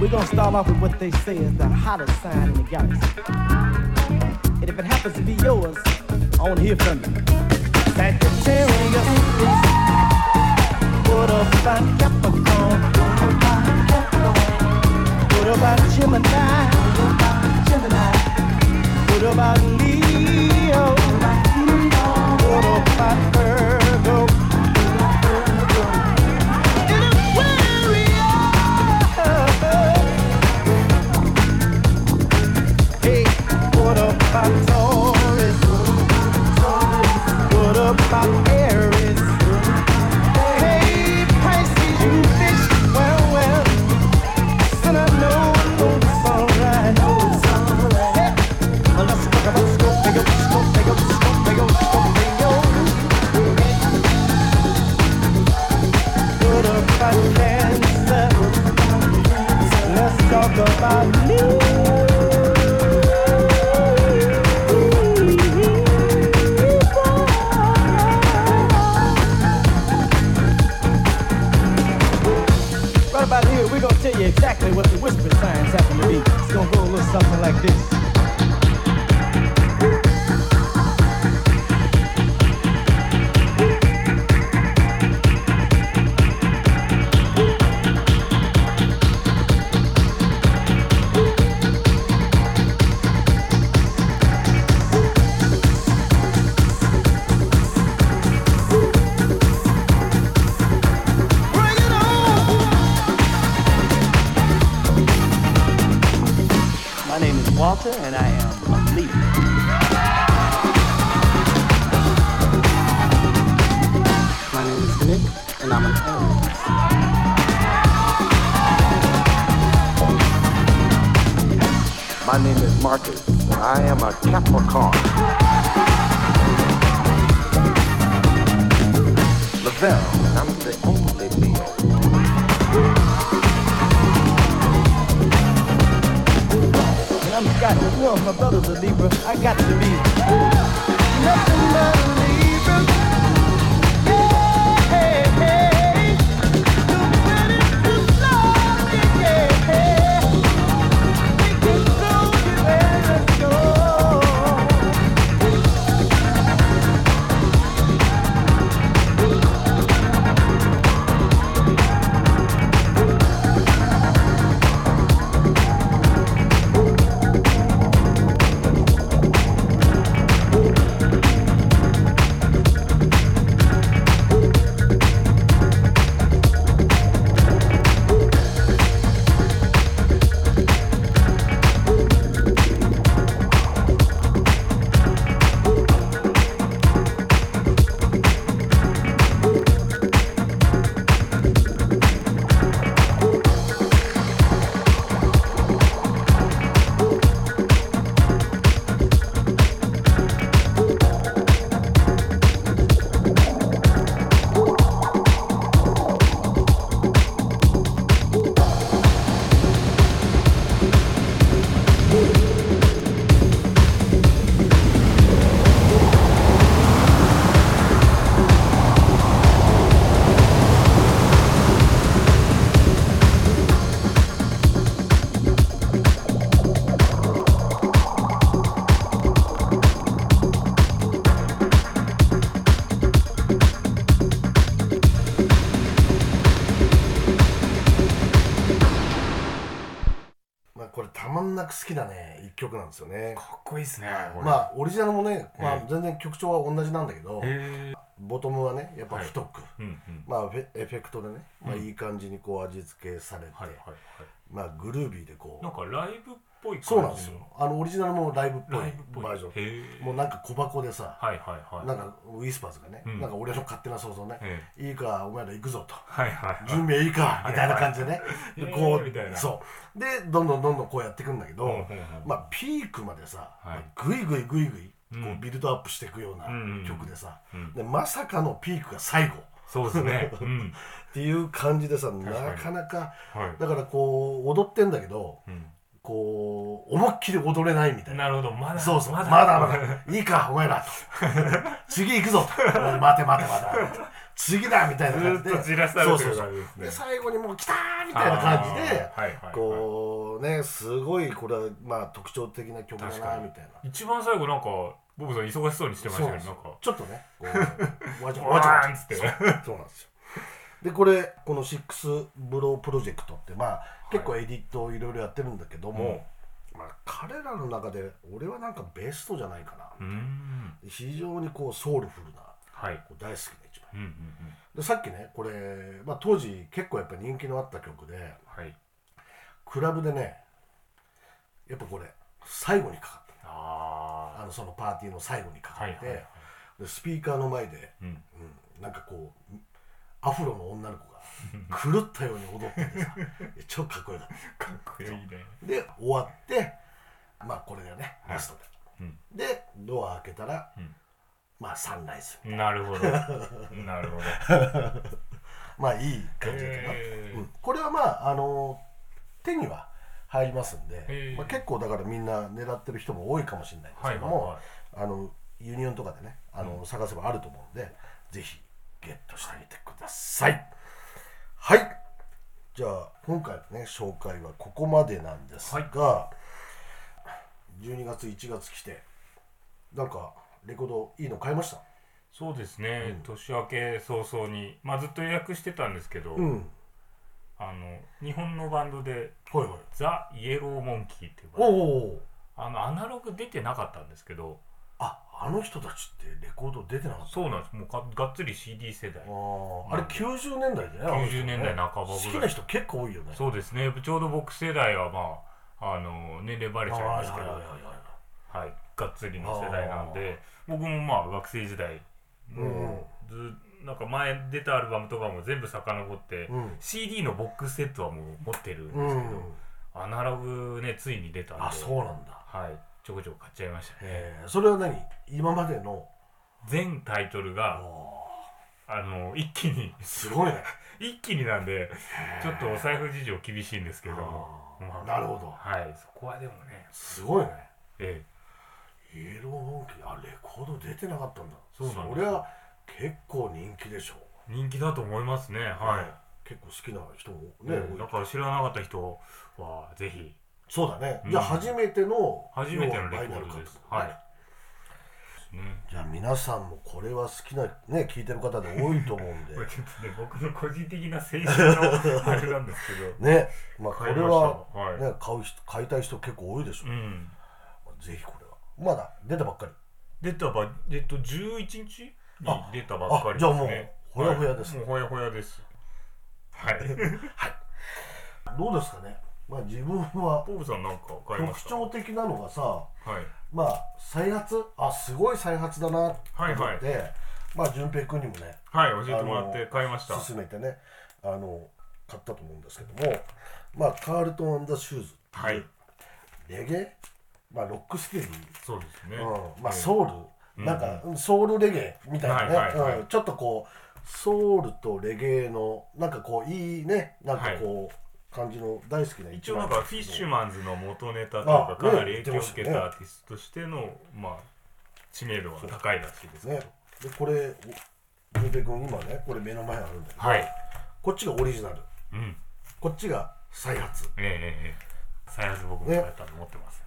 We're gonna start off with what they say is the hottest sign in the galaxy. And if it happens to be yours, I want to hear from you. Sagittarius, what about Capricorn? What about Gemini? What about Leo? What about Virgo? About about here, we're gonna tell you exactly what the whisper signs happen to be. It's gonna go a little something like this. Capricorn. Lavelle, and I'm the only Leo. And I'm got, you know, my brother's a Libra. I got to be nothing but なく好きなね一曲なんですよね。かっこいいですね。まあオリジナルもね、まあえ、全然曲調は同じなんだけどへボトムはねやっぱ太く、うんうん。まあエフェクトでね、まあ、うん。いい感じにこう味付けされて、はいはいはい。まあグルービーでこう。なんかライブっぽいそうなんですよ。あのオリジナルもライブっぽいバージョン。もうなんか小箱でさ、はいはいはい。なんかウィスパーズがね、うん。なんか俺の勝手な想像ね、えいいかお前ら行くぞと、はいはいはい。準備はいいかみたいな感じでね、は いはいでこうなそう。でどんどんどんどんこうやっていくんだけど、まあピークまでさ、はい。ぐいぐいぐいぐいうん。こうビルドアップしていくようなうん曲でさ、うん。でまさかのピークが最後。そうですね。うん。っていう感じでさなかなかはい。だからこう踊ってんだけど、うんこう思いっきり踊れないみたいな。なるほど。まだそうそう。ままだだまだ。いいかお前ら。と 次行くぞと。待て待て待て。待て次だみたいな感じで。ずっとじらされてるそうそうそう。で最後にもう来たーみたいな感じではいこうねすごいこれはまあ特徴的な曲だなみたいな。一番最後なんかボブさん忙しそうにしてましたよねそうんなか。ちょっとねこうわちゃわわちゃ っつって。そうそうなんですよ。でこれこの「シックスブロープロジェクト」ってまあ結構エディットをいろいろやってるんだけども、まあ、彼らの中で俺はなんかベストじゃないかな、非常にこうソウルフルな、はい。大好きな一枚うんうんうん。でさっきねこれ、まあ、当時結構やっぱ人気のあった曲ではい。クラブでねやっぱこれ最後にかかった。ああのそのパーティーの最後にかかって、はいはいはい。でスピーカーの前で、うん。うんなんかこうアフロの女の子が 狂ったように踊っててさ。超かっこよかった。かっこいいね。で終わってまあこれがねはい。ラストで、うん。でドア開けたら、うん。まあサンライズ。なるほど。なるほど。まあいい感じだけど、へー。うん。これはまああの手には入りますんで、へー。まあ、結構だからみんな狙ってる人も多いかもしれないですけども、はいはいはい。あのユニオンとかでねあの、探せばあると思うんでぜひゲットしてみてくださいはい。じゃあ今回のね紹介はここまでなんですが、12月1月来てなんかレコードいいの買いました？そうですね、年明け早々に、まあ、ずっと予約してたんですけど、うん。あの日本のバンドではいはい。ザ・イエローモンキーっていうおバンド。おあのアナログ出てなかったんですけどああの人たちってレコード出てなかった？そうなんです。もうががっつり CD 世代。ああれ90年代でねあの人ね。90年代半ばぐらい。好きな人結構多いよね。そうですね。ちょうど僕世代はまああの年齢バレちゃいますけど。はいがっつりの世代なんで僕もまあ学生時代もうずなんか前出たアルバムとかも全部遡って、うん。CD のボックスセットはもう持ってるんですけど、うん。アナログねついに出たんで。あそうなんだ。はいちょこちょこ買っちゃいましたね。えーそれは何？今までの？全タイトルがあの一気に。すごいね。一気になんでちょっとお財布事情厳しいんですけど。も、まあ。なるほど。はいそこはでもね。すごいね。えイエローモンキーあレコード出てなかったんだ。そうなんですそりゃ結構人気でしょえ人気だと思いますね。はい、結構好きな人もねね、多い。だから知らなかった人はぜひそうだね、うん。じゃあ初めての初めてのレコードです。はい。ね。じゃあ皆さんもこれは好きなね聞いてる方で多いと思うんで。こ れちょっとね僕の個人的な青春のあれなんですけど。ね。まあこれはした。はい。ね買う人買いたい人結構多いでしょ、う。ん。ぜひこれは。まだ出たばっかり。出たばえっと11日に出たばっかりあじゃあもうねほやほやですはい。もうほやほやです。はい。どうですかねまあ自分はポーブさんなんか買いました？特徴的なのがさはい。まあ再発？あすごい再発だなと思って、はいはい。まあ淳平君にもねはい教えてもらって買いました。勧めてねあの買ったと思うんですけどもまあカールトンザ・シューズっていうレゲエ？まあロックステディそうですね。うん、まあええ。ソウル、うん。なんかソウルレゲエ？みたいなね、はいはいはい。うん。ちょっとこうソウルとレゲエのなんかこういいね。なんかこう、感じの大好きな一応なんかフィッシュンマンズの元ネタというかあかなりね影響を受けたアーティストとしてのまあ知名度は高いらしいですね。でこれ淳平君今ねこれ目の前にあるんだけど、はい。こっちがオリジナル。うん。こっちが再発。ええええ再発僕も買ったと思ってます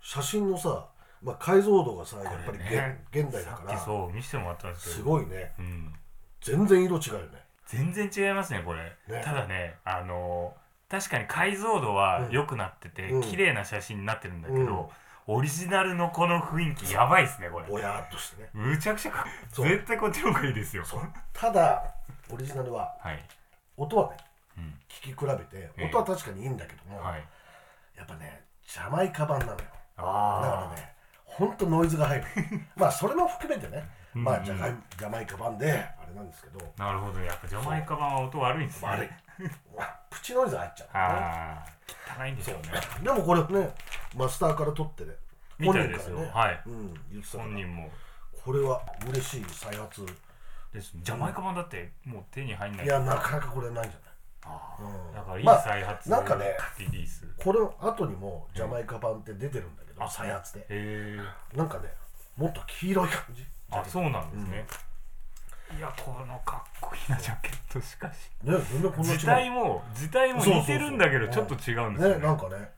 写真のさ、まあ、解像度がさやっぱり現,、ね。現代だから。そう見せてもらったんですけど。すごいね。うん。全然色違うよね全然違いますねこれ。ね。ただねあの確かに解像度はうん。良くなってて、うん。綺麗な写真になってるんだけど、オリジナルのこの雰囲気やばいですねこれ。ぼやっとしてね。むちゃくちゃか絶対こっちの方がいいですよ。ただオリジナルははい。音はねうん。聞き比べてええ。音は確かにいいんだけども、はい。やっぱねジャマイカ版なのよ。だかあらねほんとノイズが入る。まあそれも含めてねうんまあジャジャマイカ版であれなんですけど。あなるほど。やっぱジャマイカ版は音悪いんですね。悪い プチノイズ入っちゃう、汚いんでね。でもこれねマスターから取ってね本人からね。はい。うん、言ってた本人も。これは嬉しい再発。です。ジャマイカ版だってもう手に入んない。いやなかなかこれないんじゃない。だからいいまあ再発なんかねリリース。これの後にもジャマイカ版って出てるんだけど、再発で。なんかねもっと黄色い感じあそうなんですね、いやこのかっこいいなジャケットしかし。ね全然こんな違う。字体も字体も似てるんだけどちょっと違うんですよね。なんかね。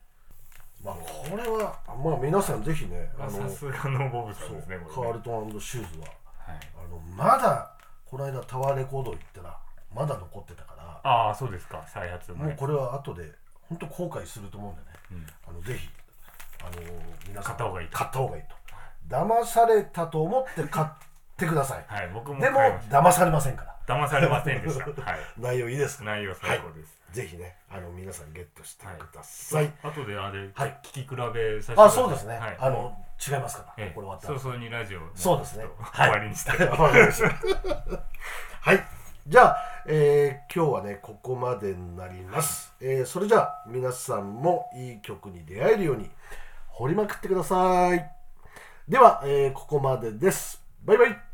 まあこれはまあ皆さんぜひねあさすがのボブさんですねそうこれね。カールトンシューズは、はい。あのまだこの間タワーレコード行ったらまだ残ってたから。ああそうですか。再発のもうこれは後で本当後悔すると思うんでね、あのぜひあの皆さん買った方がいいと。買った方がいいと騙されたと思って買ってください、はい僕もでも買いました。騙されませんから。騙されませんでした。はい。内容いいですか？内容最高です、ぜひねあの皆さんゲットしてください、後であれ、はい。聞き比べさせてください。あそうですね、はい、あの違いますから、ええ。これ終わったら早々にラジオのそうですね。ちょっとはい。終わりにしたいわかりましたはい。じゃあ、えー今日はねここまでになります、えーそれじゃあ皆さんもいい曲に出会えるように掘りまくってくださいでは、えーここまでです。バイバイ。